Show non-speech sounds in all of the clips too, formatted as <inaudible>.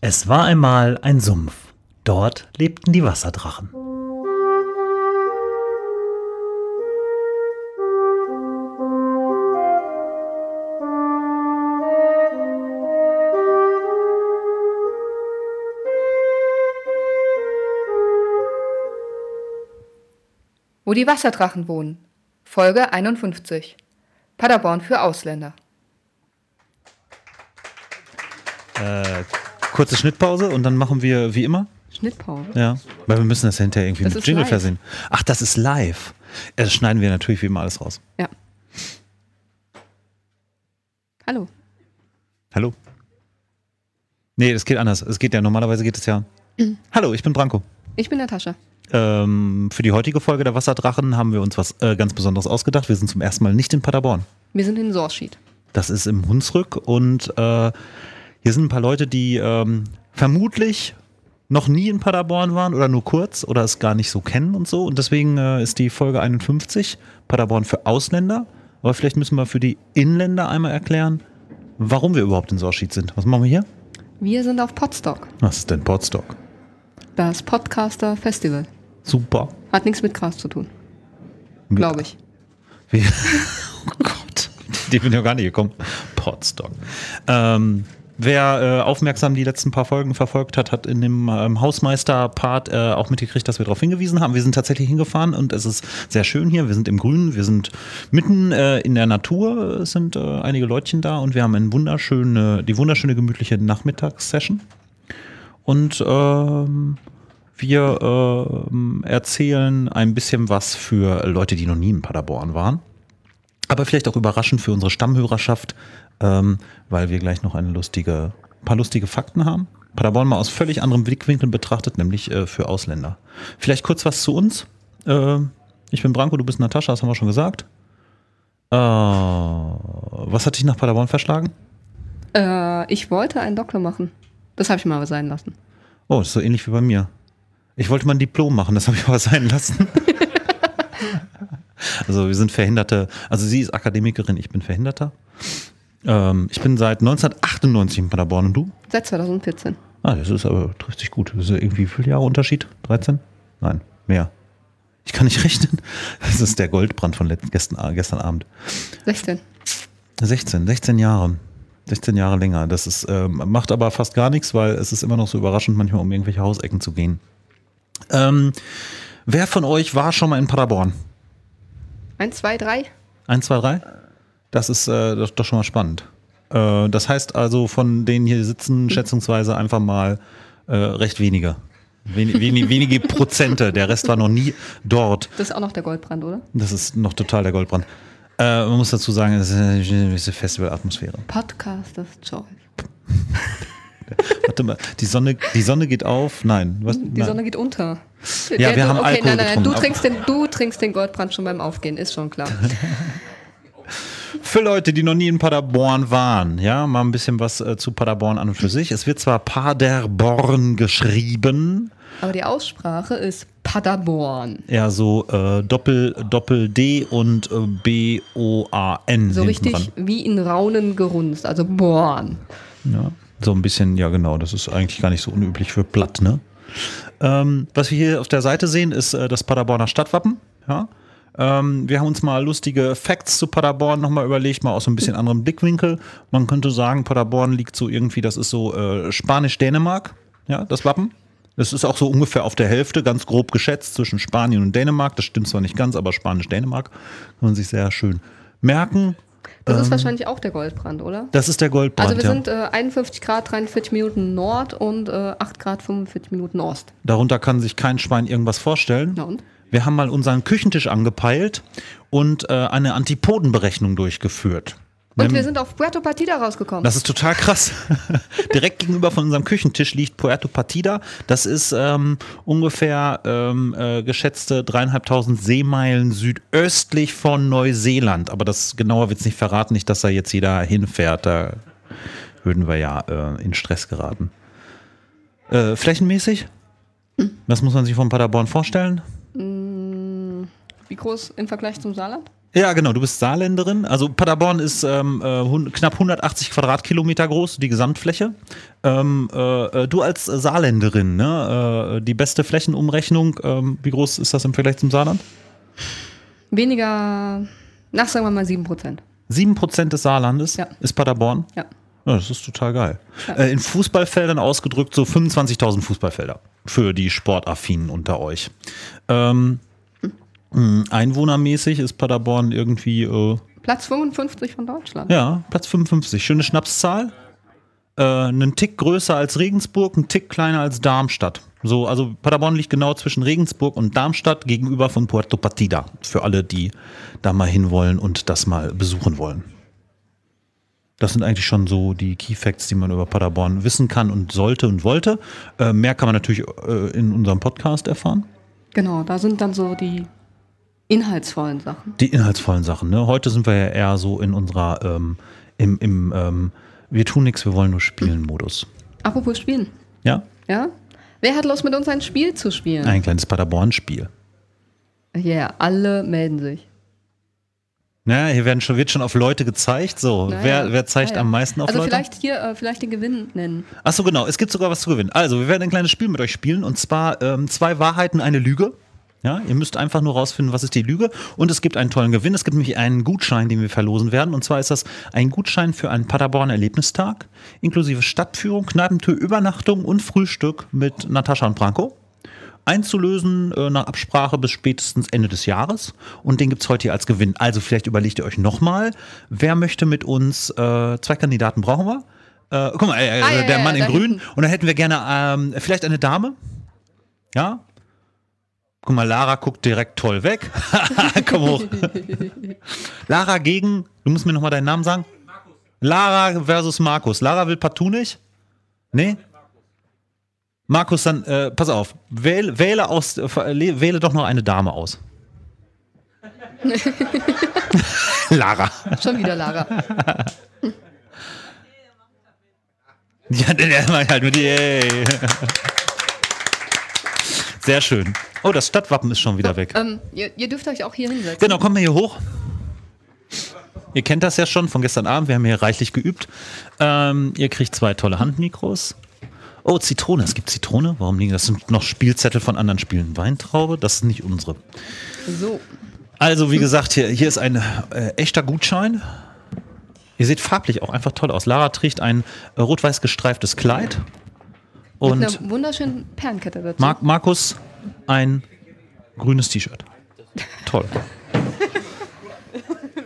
Es war einmal ein Sumpf. Dort lebten die Wasserdrachen. Wo die Wasserdrachen wohnen. Folge 51. Paderborn für Ausländer. Äh, kurze Schnittpause und dann machen wir wie immer. Schnittpause. Ja, weil wir müssen das hinterher irgendwie Das mit Jingle live. versehen. Ach, das ist live. Das schneiden wir natürlich wie immer alles raus. Ja. Hallo. Hallo? Nee, das geht anders. Es geht ja, normalerweise geht es ja. Hallo, ich bin Branko. Ich bin Natascha. Ähm, für die heutige Folge der Wasserdrachen haben wir uns was äh, ganz Besonderes ausgedacht. Wir sind zum ersten Mal nicht in Paderborn. Wir sind in Sorschied. Das ist im Hunsrück und äh, hier sind ein paar Leute, die ähm, vermutlich noch nie in Paderborn waren oder nur kurz oder es gar nicht so kennen und so. Und deswegen äh, ist die Folge 51 Paderborn für Ausländer. Aber vielleicht müssen wir für die Inländer einmal erklären, warum wir überhaupt in Sorschied sind. Was machen wir hier? Wir sind auf Podstock, Was ist denn Podstock? das Podcaster Festival. Super. Hat nichts mit Gras zu tun, glaube ich. Wie, <laughs> oh Gott, die bin ich ja gar nicht gekommen. Podstock. Ähm, wer äh, aufmerksam die letzten paar Folgen verfolgt hat, hat in dem ähm, Hausmeister-Part äh, auch mitgekriegt, dass wir darauf hingewiesen haben. Wir sind tatsächlich hingefahren und es ist sehr schön hier. Wir sind im Grünen, wir sind mitten äh, in der Natur, es sind äh, einige Leutchen da und wir haben eine wunderschöne, die wunderschöne gemütliche Nachmittagssession. Und ähm, wir ähm, erzählen ein bisschen was für Leute, die noch nie in Paderborn waren. Aber vielleicht auch überraschend für unsere Stammhörerschaft, ähm, weil wir gleich noch eine lustige, paar lustige Fakten haben. Paderborn mal aus völlig anderem Blickwinkel betrachtet, nämlich äh, für Ausländer. Vielleicht kurz was zu uns. Äh, ich bin Branko, du bist Natascha, das haben wir schon gesagt. Äh, was hat dich nach Paderborn verschlagen? Äh, ich wollte einen Doktor machen. Das habe ich mal aber sein lassen. Oh, das ist so ähnlich wie bei mir. Ich wollte mal ein Diplom machen, das habe ich <laughs> aber sein lassen. <laughs> also wir sind Verhinderte, also sie ist Akademikerin, ich bin Verhinderter. Ähm, ich bin seit 1998 in Paderborn und du? Seit 2014. Ah, das ist aber, trifft sich gut. Das ist irgendwie wie viele Jahre Unterschied? 13? Nein, mehr. Ich kann nicht <laughs> rechnen. Das ist der Goldbrand von gestern, gestern Abend. 16. 16, 16 Jahre. 16 Jahre länger. Das ist, ähm, macht aber fast gar nichts, weil es ist immer noch so überraschend, manchmal um irgendwelche Hausecken zu gehen. Ähm, wer von euch war schon mal in Paderborn? 1, 2, 3. Eins, zwei, drei? Das ist äh, doch, doch schon mal spannend. Äh, das heißt also, von denen hier sitzen, schätzungsweise einfach mal äh, recht wenige. Wen, wenig, wenige Prozente. Der Rest war noch nie dort. Das ist auch noch der Goldbrand, oder? Das ist noch total der Goldbrand. Äh, man muss dazu sagen, es ist eine gewisse Festivalatmosphäre. Podcasters Choice. <laughs> Warte mal, die Sonne, die Sonne geht auf. Nein, was? Die nein. Sonne geht unter. Ja, wir haben okay, Alkohol nein, nein, nein. Du trinkst, den, du trinkst den Goldbrand schon beim Aufgehen, ist schon klar. <laughs> Für Leute, die noch nie in Paderborn waren, ja, mal ein bisschen was äh, zu Paderborn an und für sich. Es wird zwar Paderborn geschrieben, Aber die Aussprache ist Paderborn. ja, so äh, Doppel, Doppel D und äh, B O A N So richtig wie in Raunen gerunzt, also Born. Ja, so ein bisschen, ja genau, das ist eigentlich gar nicht so unüblich für Platt, ne? Ähm, was wir hier auf der Seite sehen, ist äh, das Paderborner Stadtwappen. Ja? Ähm, wir haben uns mal lustige Facts zu Paderborn nochmal überlegt, mal aus so ein bisschen anderem Blickwinkel. Man könnte sagen, Paderborn liegt so irgendwie, das ist so äh, Spanisch-Dänemark, ja, das Wappen. Das ist auch so ungefähr auf der Hälfte, ganz grob geschätzt, zwischen Spanien und Dänemark. Das stimmt zwar nicht ganz, aber Spanisch-Dänemark kann man sich sehr schön merken. Das ist wahrscheinlich auch der Goldbrand, oder? Das ist der Goldbrand. Also wir ja. sind äh, 51 Grad 43 Minuten Nord und äh, 8 Grad 45 Minuten Ost. Darunter kann sich kein Schwein irgendwas vorstellen. Na und? Wir haben mal unseren Küchentisch angepeilt und äh, eine Antipodenberechnung durchgeführt. Und wir sind auf Puerto Partida rausgekommen. das ist total krass. <laughs> Direkt gegenüber von unserem Küchentisch liegt Puerto Partida. Das ist ähm, ungefähr ähm, äh, geschätzte dreieinhalbtausend Seemeilen südöstlich von Neuseeland. Aber das genauer wird es nicht verraten, nicht, dass da jetzt jeder hinfährt. Da würden wir ja äh, in Stress geraten. Äh, flächenmäßig? Was muss man sich von Paderborn vorstellen? Wie groß im Vergleich zum Saarland? Ja, genau, du bist Saarländerin. Also Paderborn ist ähm, äh, knapp 180 Quadratkilometer groß, die Gesamtfläche. Ähm, äh, äh, du als Saarländerin, ne? äh, die beste Flächenumrechnung, ähm, wie groß ist das im Vergleich zum Saarland? Weniger, nach sagen wir mal 7%. 7% des Saarlandes Ja. ist Paderborn. Ja. Ja, das ist total geil. Äh, in Fußballfeldern ausgedrückt so 25.000 Fußballfelder für die Sportaffinen unter euch. Ähm, einwohnermäßig ist Paderborn irgendwie äh, Platz 55 von Deutschland. Ja, Platz 55. Schöne Schnapszahl. Äh, einen Tick größer als Regensburg, einen Tick kleiner als Darmstadt. So, also Paderborn liegt genau zwischen Regensburg und Darmstadt gegenüber von Puerto Partida. Für alle, die da mal hinwollen und das mal besuchen wollen. Das sind eigentlich schon so die Key Facts, die man über Paderborn wissen kann und sollte und wollte. Äh, mehr kann man natürlich äh, in unserem Podcast erfahren. Genau, da sind dann so die inhaltsvollen Sachen. Die inhaltsvollen Sachen. Ne? Heute sind wir ja eher so in unserer, ähm, im, im ähm, wir tun nichts, wir wollen nur spielen Modus. Apropos Spielen. Ja, Ja? Wer hat Lust mit uns ein Spiel zu spielen? ein kleines Paderborn-Spiel. Ja, yeah, alle melden sich. Ja, hier werden schon, wird schon auf Leute gezeigt. So, Naja, wer, wer zeigt naja. am meisten auf Also Leute? vielleicht hier, äh, vielleicht den Gewinn nennen. Achso, genau. Es gibt sogar was zu gewinnen. Also, wir werden ein kleines Spiel mit euch spielen und zwar ähm, zwei Wahrheiten, eine Lüge. Ja, ihr müsst einfach nur rausfinden, was ist die Lüge. Und es gibt einen tollen Gewinn. Es gibt nämlich einen Gutschein, den wir verlosen werden. Und zwar ist das ein Gutschein für einen Paderborn Erlebnistag, inklusive Stadtführung, Kneipentür, Übernachtung und Frühstück mit Natascha und Branko. Einzulösen äh, nach Absprache bis spätestens Ende des Jahres. Und den gibt es heute hier als Gewinn. Also vielleicht überlegt ihr euch nochmal, wer möchte mit uns, äh, zwei Kandidaten brauchen wir. Äh, guck mal, äh, Ah, ja, der ja, Mann da in Grün. hinten. Und dann hätten wir gerne ähm, vielleicht eine Dame. Ja? Guck mal, Lara guckt direkt toll weg. <laughs> Komm hoch. <laughs> Lara gegen, du musst mir nochmal deinen Namen sagen. Lara versus Markus. Lara will partout nicht? Nee? Markus, dann, äh, pass auf, wähle, wähle, aus, äh, wähle doch noch eine Dame aus. <laughs> Lara. Schon wieder Lara. Ja, der, <laughs> der macht halt mit Yay. Sehr schön. Oh, das Stadtwappen ist schon wieder weg. ähm, ihr, ihr dürft euch auch hier hinsetzen. Genau, kommt mal hier hoch. Ihr kennt das ja schon von gestern Abend, wir haben hier reichlich geübt. Ähm, ihr kriegt zwei tolle Handmikros. Oh, Zitrone, es gibt Zitrone. Warum liegen das? sind noch Spielzettel von anderen Spielen. Weintraube, das ist nicht unsere. So. Also, wie gesagt, hier, hier ist ein äh, echter Gutschein. Ihr seht farblich auch einfach toll aus. Lara trägt ein äh, rot-weiß gestreiftes Kleid. Mit Und einer wunderschönen Perlenkette dazu. Mar Markus ein grünes T-Shirt. Toll.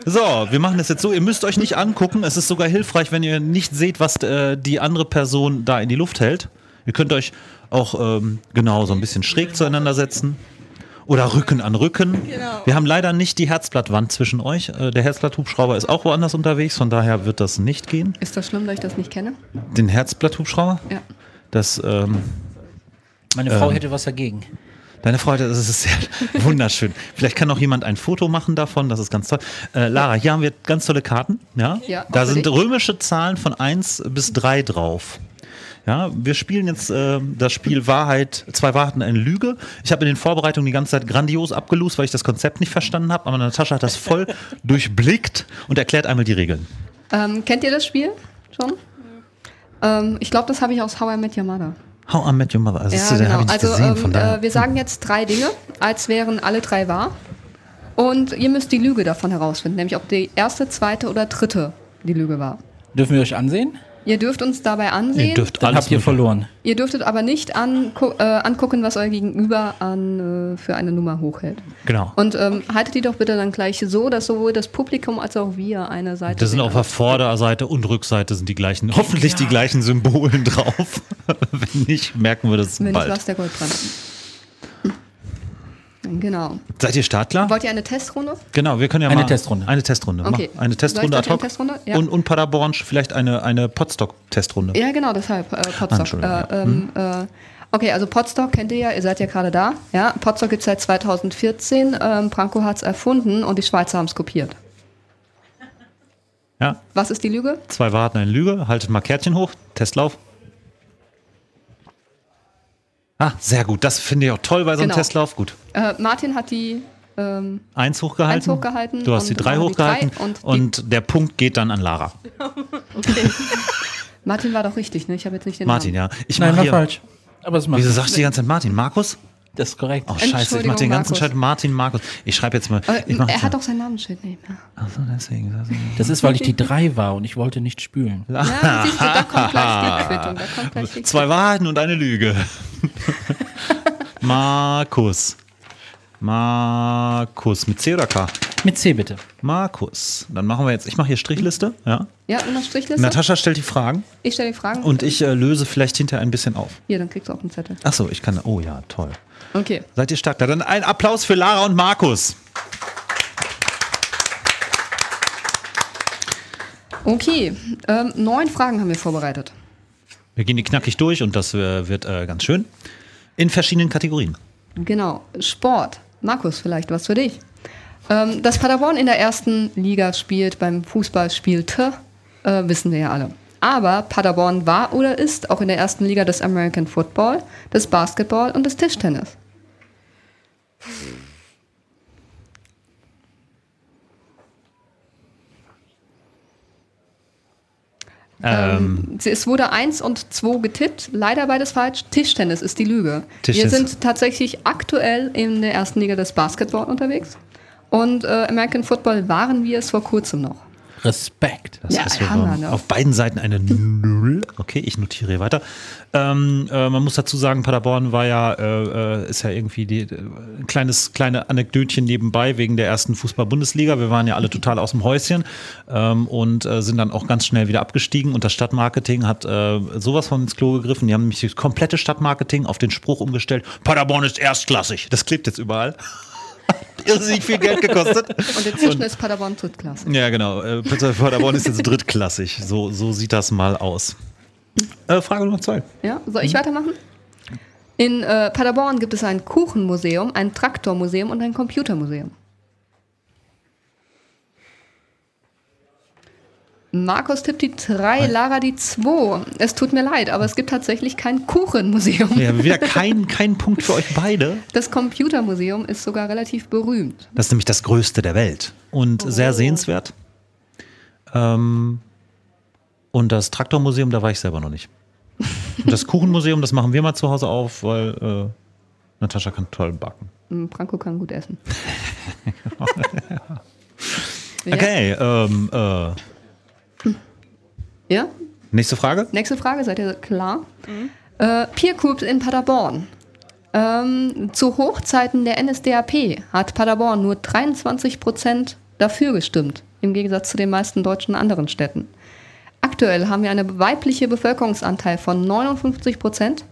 So, wir machen das jetzt so. Ihr müsst euch nicht angucken. Es ist sogar hilfreich, wenn ihr nicht seht, was äh, die andere Person da in die Luft hält. Ihr könnt euch auch ähm, genau so ein bisschen schräg zueinander setzen. Oder Rücken an Rücken. Wir haben leider nicht die Herzblattwand zwischen euch. Äh, der Herzblatthubschrauber ist auch woanders unterwegs, von daher wird das nicht gehen. Ist das schlimm, dass ich das nicht kenne? Den Herzblatthubschrauber? Ja. Das ähm, Meine Frau hätte was dagegen. Deine Freude, das ist sehr <laughs> wunderschön. Vielleicht kann noch jemand ein Foto machen davon, das ist ganz toll. Äh, Lara, hier haben wir ganz tolle Karten. Ja, Ja, da sind römische Zahlen von 1 bis 3 drauf. Ja, wir spielen jetzt äh, das Spiel Wahrheit, zwei Wahrheiten, eine Lüge. Ich habe in den Vorbereitungen die ganze Zeit grandios abgelost, weil ich das Konzept nicht verstanden habe. Aber Natascha hat das voll <laughs> durchblickt und erklärt einmal die Regeln. Ähm, kennt ihr das Spiel schon? Ähm, ich glaube, das habe ich aus How I Met Your Mother. How I Met Your Mother. Also, Ja, habe genau. Also gesehen, von ähm, äh, wir sagen jetzt drei Dinge, als wären alle drei wahr. Und ihr müsst die Lüge davon herausfinden, nämlich ob die erste, zweite oder dritte die Lüge war. Dürfen wir euch ansehen? Ihr dürft uns dabei ansehen. Ihr dürft alles habt ihr mögliche- verloren. Ihr dürftet aber nicht angu äh, angucken, was euer Gegenüber an, äh, für eine Nummer hochhält. Genau. Und ähm, haltet die doch bitte dann gleich so, dass sowohl das Publikum als auch wir eine Seite Das sind auf der Vorderseite und Rückseite sind die gleichen, hoffentlich die gleichen Symbolen <laughs> drauf. Wenn nicht, merken wir das Wenn nicht, bald. was der Goldbrand. Genau. Seid ihr startklar? Wollt ihr eine Testrunde? Genau, wir können ja Eine mal Testrunde. Eine Testrunde. Okay. Mach Eine Testrunde ad eine hoc. Testrunde? Ja. Und, und Paderborn vielleicht eine, eine Potstock-Testrunde. Ja, genau, deshalb äh, Potstock. Entschuldigung, Äh, ähm, äh, okay, also Potstock kennt ihr ja, ihr seid ja gerade da. Ja, Potstock gibt es seit 2014. Ähm, Branko hat es erfunden und die Schweizer haben es kopiert. Ja, Was ist die Lüge? zwei Warten, eine Lüge. Haltet mal Kärtchen hoch. Testlauf. Ah, sehr gut. Das finde ich auch toll bei so einem Genau. Testlauf. Gut. Äh, Martin hat die ähm, Eins hochgehalten. Eins hochgehalten Du hast die drei dann die drei hochgehalten. und und, die- der Punkt geht dann an Lara. <laughs> okay. Martin war doch richtig, ne? Ich habe jetzt nicht den Martin, Namen. ja. Ich Nein, war hier. falsch. Aber es macht Wieso sagst du die ganze Zeit Martin? Markus? Das ist korrekt. Oh, scheiße, ich mach den ganzen Markus. Scheiß Martin, Markus. Ich schreibe jetzt mal. Aber Ich mach er jetzt hat mal. auch sein Namensschild nicht mehr. Achso, deswegen. Das ist, weil ich die drei war und ich wollte nicht spülen. Ja, siehst du, da kommt gleich die <laughs> Quittung. Da kommt gleich die Zwei Wahrheiten und eine Lüge. <laughs> Markus. Markus. Mit C oder K? Mit C bitte. Markus. Dann machen wir jetzt, ich mache hier Strichliste. Ja. Ja, und noch Strichliste? Natascha stellt die Fragen ich stelle die Fragen. und ich äh, löse vielleicht hinterher ein bisschen auf. Hier, dann kriegst du auch einen Zettel. Achso, ich kann. Oh ja, toll. Okay. Seid ihr stark? Na, Dann ein Applaus für Lara und Markus. Okay. Ähm, neun Fragen haben wir vorbereitet. Wir gehen die knackig durch und das äh, wird äh, ganz schön. In verschiedenen Kategorien. Genau. Sport. Markus, vielleicht was für dich. Ähm, dass Paderborn in der ersten Liga spielt, beim Fußball spielte, äh, wissen wir ja alle. Aber Paderborn war oder ist auch in der ersten Liga des American Football, des Basketball und des Tischtennis. Ähm, Es wurde eins und zwei getippt, leider beides falsch. Tischtennis ist die Lüge. Wir Tischtennis. sind tatsächlich aktuell in der ersten Liga des Basketball unterwegs. Und äh, American Football waren wir es vor kurzem noch. Respekt. Das Ja, ist Hammer, ne? auf beiden Seiten eine Null. Okay, ich notiere hier weiter. Ähm, äh, man muss dazu sagen, Paderborn war ja, äh, äh, ist ja irgendwie die, äh, ein kleines, kleine Anekdötchen nebenbei wegen der ersten Fußball-Bundesliga. Wir waren ja alle total aus dem Häuschen ähm, und äh, sind dann auch ganz schnell wieder abgestiegen. Und das Stadtmarketing hat äh, sowas von ins Klo gegriffen. Die haben nämlich das komplette Stadtmarketing auf den Spruch umgestellt: Paderborn ist erstklassig. Das klebt jetzt überall. <laughs> Irrsinnig viel Geld gekostet. Und inzwischen ist Paderborn Drittklasse. Ja, genau. Äh, Paderborn ist jetzt drittklassig. So, so sieht das mal aus. Äh, Frage Nummer zwei. Ja, soll ich weitermachen? In äh, Paderborn gibt es ein Kuchenmuseum, ein Traktormuseum und ein Computermuseum. Markus tippt die 3, Lara die 2. Es tut mir leid, aber es gibt tatsächlich kein Kuchenmuseum. Ja, wieder <laughs> kein, kein Punkt für euch beide. Das Computermuseum ist sogar relativ berühmt. Das ist nämlich das größte der Welt und sehr sehenswert. Ähm, und das Traktormuseum, da war ich selber noch nicht. Und das <laughs> Kuchenmuseum, das machen wir mal zu Hause auf, weil äh, Natascha kann toll backen. Hm, Franco kann gut essen. <laughs> Okay, ähm, äh, Ja? nächste Frage. Nächste Frage, seid ihr klar? Äh, Peer Groups in Paderborn. Ähm, zu Hochzeiten der NSDAP hat Paderborn nur 23 Prozent dafür gestimmt, im Gegensatz zu den meisten deutschen anderen Städten. Aktuell haben wir einen weiblichen Bevölkerungsanteil von 59 Prozent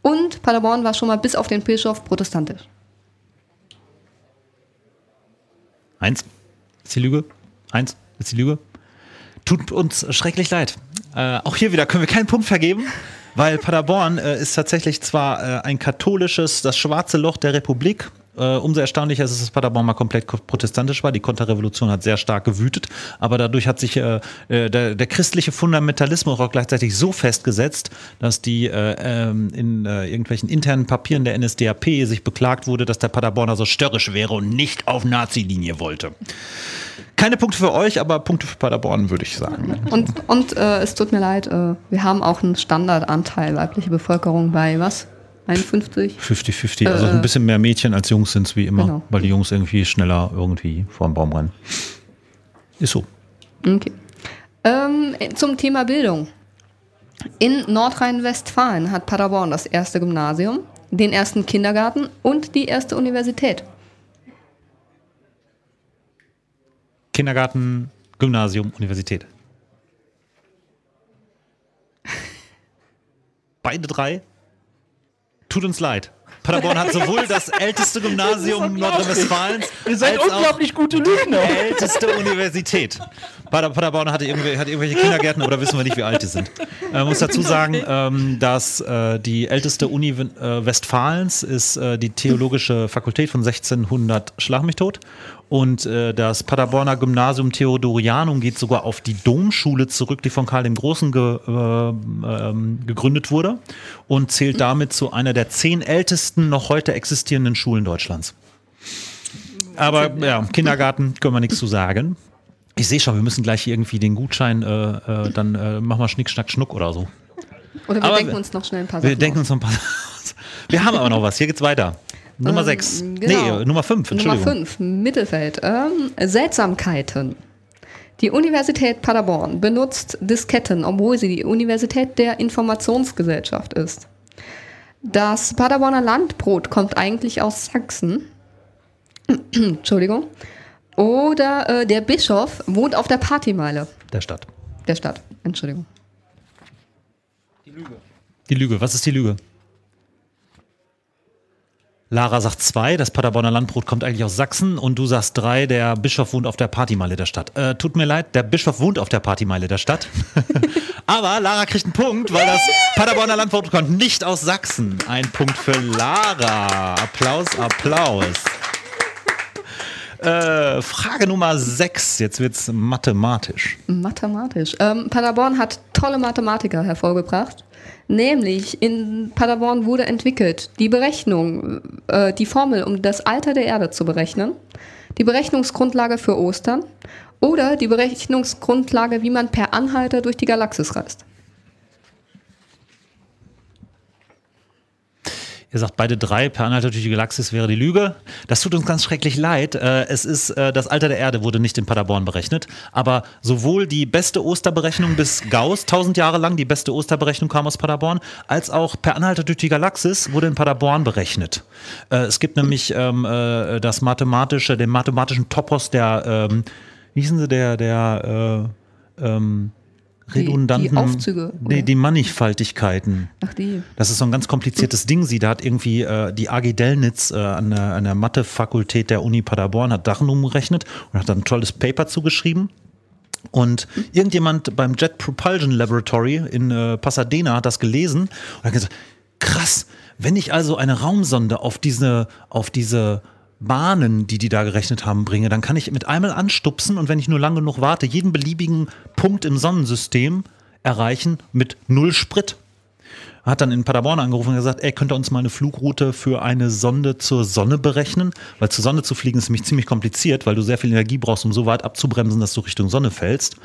und Paderborn war schon mal bis auf den Bischof protestantisch. Eins ist die Lüge. Eins ist die Lüge. Tut uns schrecklich leid. Äh, auch hier wieder können wir keinen Punkt vergeben, weil Paderborn äh, ist tatsächlich zwar äh, ein katholisches, das schwarze Loch der Republik. Äh, umso erstaunlicher ist es, dass Paderborn mal komplett ko- protestantisch war. Die Konterrevolution hat sehr stark gewütet, aber dadurch hat sich äh, äh, der, der christliche Fundamentalismus auch gleichzeitig so festgesetzt, dass die äh, ähm, in irgendwelchen internen Papieren der NSDAP sich beklagt wurde, dass der Paderborner so störrisch wäre und nicht auf Nazi-Linie wollte. Keine Punkte für euch, aber Punkte für Paderborn, würde ich sagen. Und, und äh, es tut mir leid, äh, wir haben auch einen Standardanteil weibliche Bevölkerung bei was? 51? 50-50, also ein bisschen mehr Mädchen als Jungs sind es wie immer, Genau. weil die Jungs irgendwie schneller irgendwie vor dem Baum rennen. Ist so. Okay. Ähm, zum Thema Bildung. In Nordrhein-Westfalen hat Paderborn das erste Gymnasium, den ersten Kindergarten und die erste Universität. Kindergarten, Gymnasium, Universität. <laughs> Beide drei? Tut uns leid. Paderborn hat sowohl das <laughs> älteste Gymnasium Nordrhein-Westfalens Ihr seid als auch unglaublich gute Lügner. die älteste Universität. Pader Paderborn hatte irgendwelche, hat irgendwelche Kindergärten, aber wissen wir nicht, wie alt die sind. Man muss dazu sagen, ähm, dass äh, die älteste Uni äh, Westfalens ist äh, die Theologische Fakultät von 1600 Schlag mich tot. Und äh, das Paderborner Gymnasium Theodorianum geht sogar auf die Domschule zurück, die von Karl dem Großen ge, äh, ähm, gegründet wurde und zählt damit zu einer der zehn ältesten noch heute existierenden Schulen Deutschlands. Aber ja, Kindergarten können wir nichts zu sagen. Ich sehe schon, wir müssen gleich irgendwie den Gutschein, äh, äh, dann äh, machen wir Schnick, Schnack, Schnuck oder so. Oder wir Aber denken wir- uns noch schnell ein paar Wir Sachen denken aus. uns noch ein paar. <laughs> Wir haben aber noch was. Hier geht's weiter. Nummer Ähm, 6. genau. Nee, Nummer 5, Nummer Entschuldigung. 5, Mittelfeld. Ähm, Seltsamkeiten. Die Universität Paderborn benutzt Disketten, obwohl sie die Universität der Informationsgesellschaft ist. Das Paderborner Landbrot kommt eigentlich aus Sachsen. <clears throat> Entschuldigung. Oder äh, der Bischof wohnt auf der Partymeile Der Stadt. der Stadt. Entschuldigung. Die Lüge. Was ist die Lüge? Lara sagt 2, das Paderborner Landbrot kommt eigentlich aus Sachsen und du sagst 3, der Bischof wohnt auf der Partymeile der Stadt. Äh, tut mir leid, der Bischof wohnt auf der Partymeile der Stadt. <laughs> Aber Lara kriegt einen Punkt, weil das Paderborner Landbrot kommt nicht aus Sachsen. Ein Punkt für Lara. Applaus, Applaus. Äh, Frage Nummer 6. Jetzt wird's mathematisch. Mathematisch. Ähm, Paderborn hat tolle Mathematiker hervorgebracht. Nämlich in Paderborn wurde entwickelt die Berechnung, äh, die Formel, um das Alter der Erde zu berechnen, die Berechnungsgrundlage für Ostern oder die Berechnungsgrundlage, wie man per Anhalter durch die Galaxis reist. Ihr sagt beide drei, per Anhalter durch die Galaxis wäre die Lüge. Das tut uns ganz schrecklich leid. Äh, Es ist, äh, das Alter der Erde wurde nicht in Paderborn berechnet, aber sowohl die beste Osterberechnung bis Gauss, 1000 Jahre lang, die beste Osterberechnung kam aus Paderborn, als auch per Anhalter durch die Galaxis wurde in Paderborn berechnet. Äh, Es gibt nämlich ähm, äh, das mathematische, den mathematischen Topos der, ähm, wie hießen sie, der, der, äh, ähm, Die- die redundanten, Aufzüge, nee, oder? die Mannigfaltigkeiten. Ach die. Das ist so ein ganz kompliziertes Ding. Sie, da hat irgendwie äh, die AG Dellnitz äh, an der, an der Mathe-Fakultät der Uni Paderborn hat Dachen umgerechnet und hat dann ein tolles Paper zugeschrieben. Und irgendjemand beim Jet Propulsion Laboratory in äh, Pasadena hat das gelesen und hat gesagt, krass, wenn ich also eine Raumsonde auf diese, auf diese Bahnen, die die da gerechnet haben, bringe, dann kann ich mit einmal anstupsen und wenn ich nur lang genug warte, jeden beliebigen Punkt im Sonnensystem erreichen mit null Sprit hat dann in Paderborn angerufen und gesagt, ey, könnt ihr uns mal eine Flugroute für eine Sonde zur Sonne berechnen? Weil zur Sonne zu fliegen ist nämlich ziemlich kompliziert, weil du sehr viel Energie brauchst, um so weit abzubremsen, dass du Richtung Sonne fällst.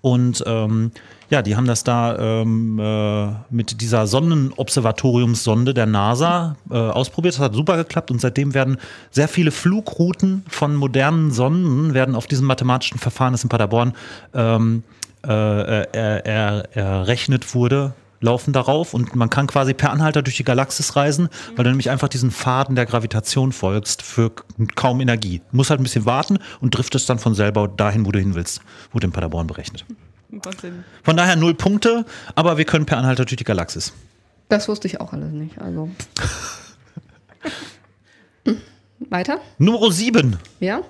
Und ähm, ja, die haben das da ähm, äh, mit dieser Sonnenobservatoriumssonde der NASA äh, ausprobiert. Das hat super geklappt und seitdem werden sehr viele Flugrouten von modernen Sonden werden auf diesem mathematischen Verfahren, das in Paderborn ähm, äh, er, errechnet wurde, laufen darauf und man kann quasi per Anhalter durch die Galaxis reisen, weil du nämlich einfach diesen Faden der Gravitation folgst für kaum Energie. Du musst halt ein bisschen warten und driftest dann von selber dahin, wo du hin willst. Wurde in Paderborn berechnet. Von daher null Punkte, aber wir können per Anhalter durch die Galaxis. Das wusste ich auch alles nicht. Also. <laughs> Weiter? Nummer 7. Ja.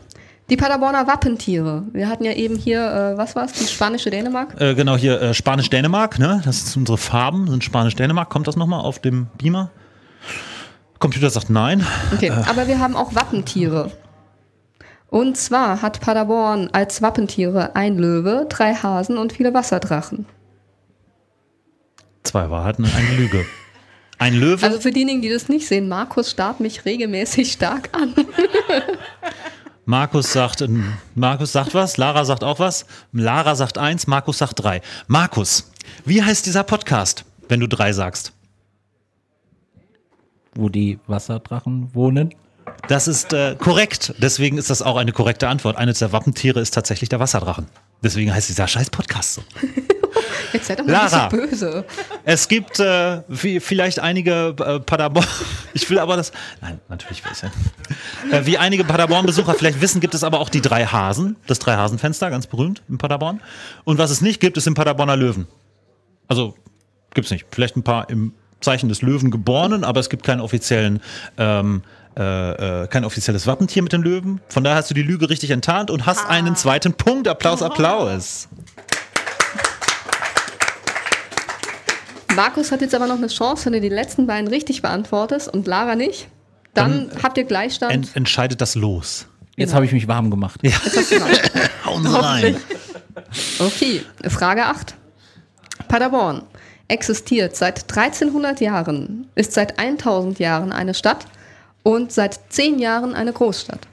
Die Paderborner Wappentiere. Wir hatten ja eben hier, äh, was war es, die spanische Dänemark? Äh, genau hier äh, Spanisch-Dänemark, ne? Das sind unsere Farben, sind Spanisch-Dänemark. Kommt das nochmal auf dem Beamer? Computer sagt nein. Okay, aber wir haben auch Wappentiere. Und zwar hat Paderborn als Wappentiere ein Löwe, drei Hasen und viele Wasserdrachen. Zwei Wahrheiten und eine Lüge. Ein Löwe. Also für diejenigen, die das nicht sehen, Markus starrt mich regelmäßig stark an. <laughs> Markus sagt, ähm, Markus sagt was, Lara sagt auch was, Lara sagt eins, Markus sagt drei. Markus, wie heißt dieser Podcast, wenn du drei sagst? Wo die Wasserdrachen wohnen. Das ist äh, korrekt. Deswegen ist das auch eine korrekte Antwort. Eines der Wappentiere ist tatsächlich der Wasserdrachen. Deswegen heißt dieser scheiß Podcast so. <laughs> Jetzt seid doch mal Lara. nicht so böse. Es gibt äh, vielleicht einige äh, Paderborn. <laughs> Ich will aber das. Nein, natürlich ja. Äh, wie einige Paderborn-Besucher vielleicht wissen, gibt es aber auch die drei Hasen. Das Drei-Hasen-Fenster, ganz berühmt in Paderborn. Und was es nicht gibt, ist im Paderborner Löwen. Also gibt es nicht. Vielleicht ein paar im Zeichen des Löwen geborenen, aber es gibt keinen offiziellen. Ähm, äh, äh, kein offizielles Wappentier mit den Löwen. Von daher hast du die Lüge richtig enttarnt und hast einen zweiten Punkt. Applaus, Applaus. Markus hat jetzt aber noch eine Chance, wenn du die letzten beiden richtig beantwortest und Lara nicht. Dann, habt ihr Gleichstand. Ent entscheidet das Los. Jetzt habe ich mich warm gemacht. Noch. <laughs> Hauen Sie rein. Okay, Frage 8. Paderborn existiert seit 1300 Jahren, ist seit 1000 Jahren eine Stadt und seit zehn Jahren eine Großstadt.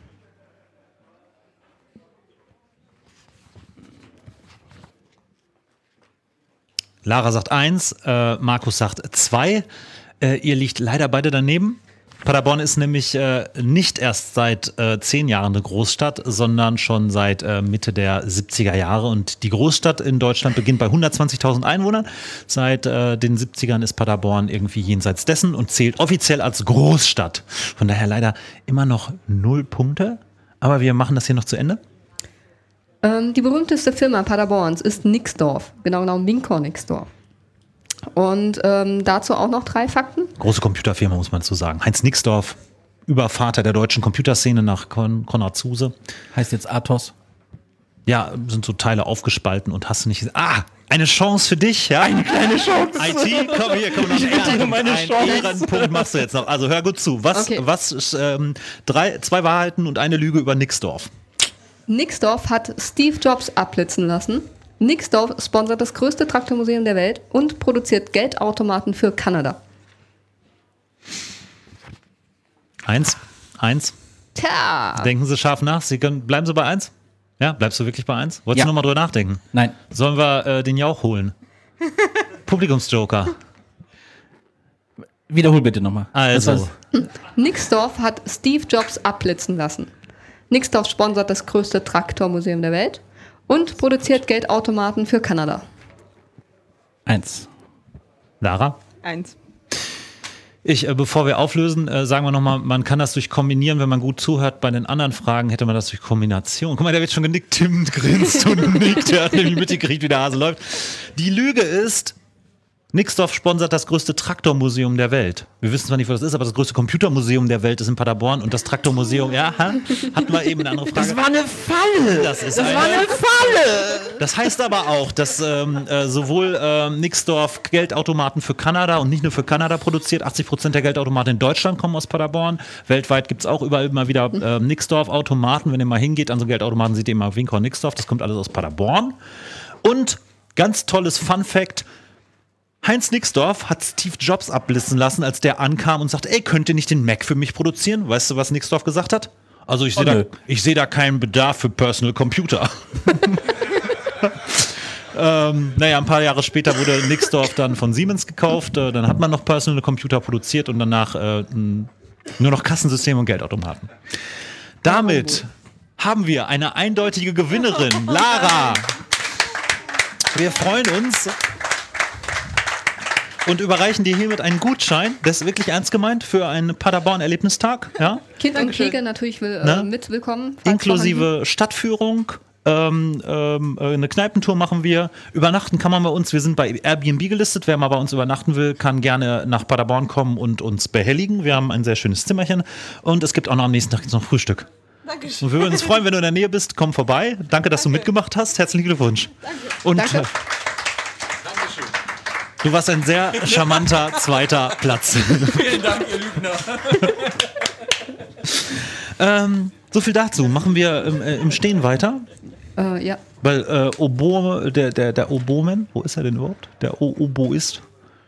Lara sagt eins, äh, Markus sagt zwei. Äh, ihr liegt leider beide daneben. Paderborn ist nämlich äh, nicht erst seit äh, zehn Jahren eine Großstadt, sondern schon seit äh, Mitte der 70er Jahre. Und die Großstadt in Deutschland beginnt bei 120.000 Einwohnern. Seit äh, den 70ern ist Paderborn irgendwie jenseits dessen und zählt offiziell als Großstadt. Von daher leider immer noch null Punkte. Aber wir machen das hier noch zu Ende. Ähm, die berühmteste Firma Paderborns ist Nixdorf, genau genommen Winkor Nixdorf. Und ähm, dazu auch noch drei Fakten. Große Computerfirma, muss man zu sagen. Heinz Nixdorf, Übervater der deutschen Computerszene nach Kon Konrad Zuse. Heißt jetzt Athos. Ja, sind so Teile aufgespalten und hast du nicht. Ah, eine Chance für dich, ja? Eine kleine Chance. IT, komm hier, komm. Ich bitte um eine Chance. Ehrenpunkt machst du jetzt noch. Also hör gut zu. Was, Okay. was, ist, ähm, drei, zwei Wahrheiten und eine Lüge über Nixdorf. Nixdorf hat Steve Jobs abblitzen lassen. Nixdorf sponsert das größte Traktormuseum der Welt und produziert Geldautomaten für Kanada. Eins, eins. Tja, Denken Sie scharf nach. Sie können, bleiben Sie bei eins? Ja, bleibst du wirklich bei eins? Wolltest Ja. du nochmal drüber nachdenken? Nein. Sollen wir äh, den Jauch holen? <laughs> Publikumsjoker. Wiederhol bitte nochmal. Also, Nixdorf hat Steve Jobs abblitzen lassen. Nixdorf sponsert das größte Traktormuseum der Welt und produziert Geldautomaten für Kanada. Eins. Lara? Eins. Ich, äh, bevor wir auflösen, äh, sagen wir nochmal, man kann das durch Kombinieren, wenn man gut zuhört. Bei den anderen Fragen hätte man das durch Kombination. Guck mal, der wird schon genickt. Tim grinst und <laughs> nickt. Der hat nämlich mitgekriegt, wie der Hase läuft. Die Lüge ist, Nixdorf sponsert das größte Traktormuseum der Welt. Wir wissen zwar nicht, was das ist, aber das größte Computermuseum der Welt ist in Paderborn und das Traktormuseum, ja, ha, hatten wir eben eine andere Frage. Das war eine Falle! Das, ist eine, Falle! das heißt aber auch, dass ähm, äh, sowohl ähm, Nixdorf Geldautomaten für Kanada und nicht nur für Kanada produziert. 80 Prozent der Geldautomaten in Deutschland kommen aus Paderborn. Weltweit gibt es auch überall immer wieder ähm, Nixdorf-Automaten. Wenn ihr mal hingeht an so Geldautomaten, seht ihr immer Winkor Nixdorf. Das kommt alles aus Paderborn. Und ganz tolles Fun-Fact. Heinz Nixdorf hat Steve Jobs abblitzen lassen, als der ankam und sagte, ey, könnt ihr nicht den Mac für mich produzieren? Weißt du, was Nixdorf gesagt hat? Also ich sehe Oh, da, ich sehe da keinen Bedarf für Personal Computer. <laughs> ähm, naja, ein paar Jahre später wurde Nixdorf dann von Siemens gekauft. Äh, dann hat man noch Personal Computer produziert und danach äh, nur noch Kassensysteme und Geldautomaten. Damit haben wir eine eindeutige Gewinnerin, Lara. Wir freuen uns und überreichen dir hiermit einen Gutschein, das ist wirklich ernst gemeint, für einen Paderborn-Erlebnistag. Ja? Kind und. Kegel natürlich will, Ne? äh, mit willkommen. Inklusive Stadtführung. Ähm, ähm, äh, eine Kneipentour machen wir. Übernachten kann man bei uns. Wir sind bei Airbnb gelistet. Wer mal bei uns übernachten will, kann gerne nach Paderborn kommen und uns behelligen. Wir haben ein sehr schönes Zimmerchen. Und es gibt auch noch am nächsten Tag noch Frühstück. Dankeschön. Und wir würden uns freuen, wenn du in der Nähe bist. Komm vorbei. Danke, dass du mitgemacht hast. Herzlichen Glückwunsch. Und Danke. Du warst ein sehr charmanter zweiter Platz. Vielen Dank, ihr Lügner. <laughs> ähm, so viel dazu. Machen wir im, äh, im Stehen weiter. Äh, ja. Weil äh, Obo, der, der, der Oboman, wo ist er denn überhaupt? Der o Oboist,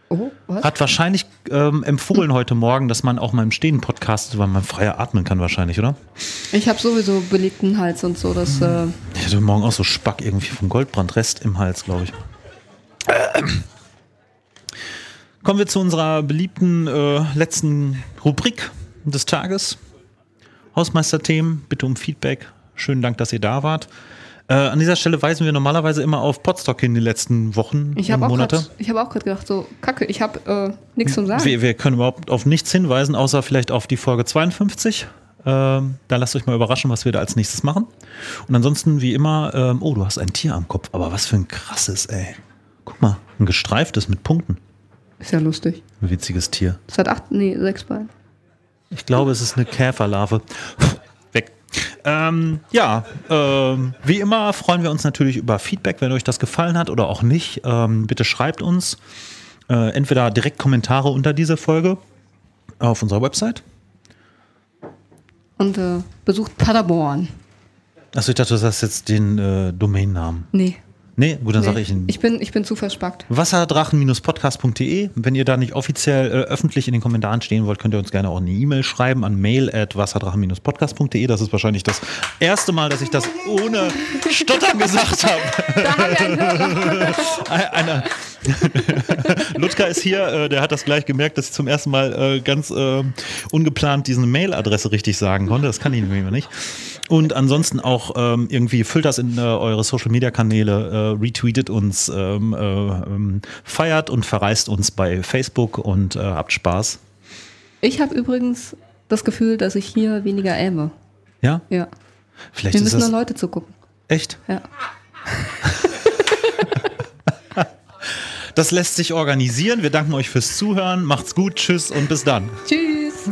Oh, was? hat wahrscheinlich ähm, empfohlen heute Morgen, dass man auch mal im Stehen podcastet, weil man freier atmen kann wahrscheinlich, oder? Ich habe sowieso belegten Hals und so. Das, äh, Ich hatte morgen auch so Spack irgendwie vom Goldbrandrest im Hals, glaube ich. Kommen wir zu unserer beliebten äh, letzten Rubrik des Tages. Hausmeisterthemen, bitte um Feedback. Schönen Dank, dass ihr da wart. Äh, an dieser Stelle weisen wir normalerweise immer auf Podstock hin die letzten Wochen ich und habe auch Monate. grad- ich hab auch gerade gedacht, so, kacke, ich habe äh, nichts zum Sagen. Wir, wir können überhaupt auf nichts hinweisen, außer vielleicht auf die Folge 52. Ähm, da lasst euch mal überraschen, was wir da als nächstes machen. Und ansonsten, wie immer, ähm, oh, du hast ein Tier am Kopf, aber was für ein krasses, ey. Guck mal, ein gestreiftes mit Punkten. Ist ja lustig. Ein witziges Tier. Es hat acht, nee, sechs Beine. Ich glaube, es ist eine Käferlarve. Weg. Ähm, ja, ähm, wie immer freuen wir uns natürlich über Feedback, wenn euch das gefallen hat oder auch nicht. Ähm, bitte schreibt uns äh, entweder direkt Kommentare unter diese Folge auf unserer Website. Und äh, besucht Paderborn. Achso, ich dachte, du hast jetzt den äh, Domainnamen. Nee. Nee, gut, dann nee. sage ich ihn. Ich bin, ich bin zu verspackt. Wasserdrachen-podcast.de. Wenn ihr da nicht offiziell äh, öffentlich in den Kommentaren stehen wollt, könnt ihr uns gerne auch eine E-Mail schreiben an mail@wasserdrachen-podcast.de. Das ist wahrscheinlich das erste Mal, dass ich das ohne Stottern gesagt habe. <laughs> Da haben wir einen <laughs> <laughs> Ludger ist hier, äh, der hat das gleich gemerkt, dass ich zum ersten Mal äh, ganz äh, ungeplant diese Mailadresse richtig sagen konnte. Das kann ich nämlich nicht. Und ansonsten auch ähm, irgendwie füllt das in äh, eure Social Media Kanäle, äh, retweetet uns, ähm, äh, ähm, feiert und verreist uns bei Facebook und habt Spaß. Ich habe übrigens das Gefühl, dass ich hier weniger ähme. Ja? Ja. Vielleicht Wir müssen nur Leute zugucken. echt. Ja. <laughs> Das lässt sich organisieren. Wir danken euch fürs Zuhören. Macht's gut. Tschüss und bis dann. Tschüss.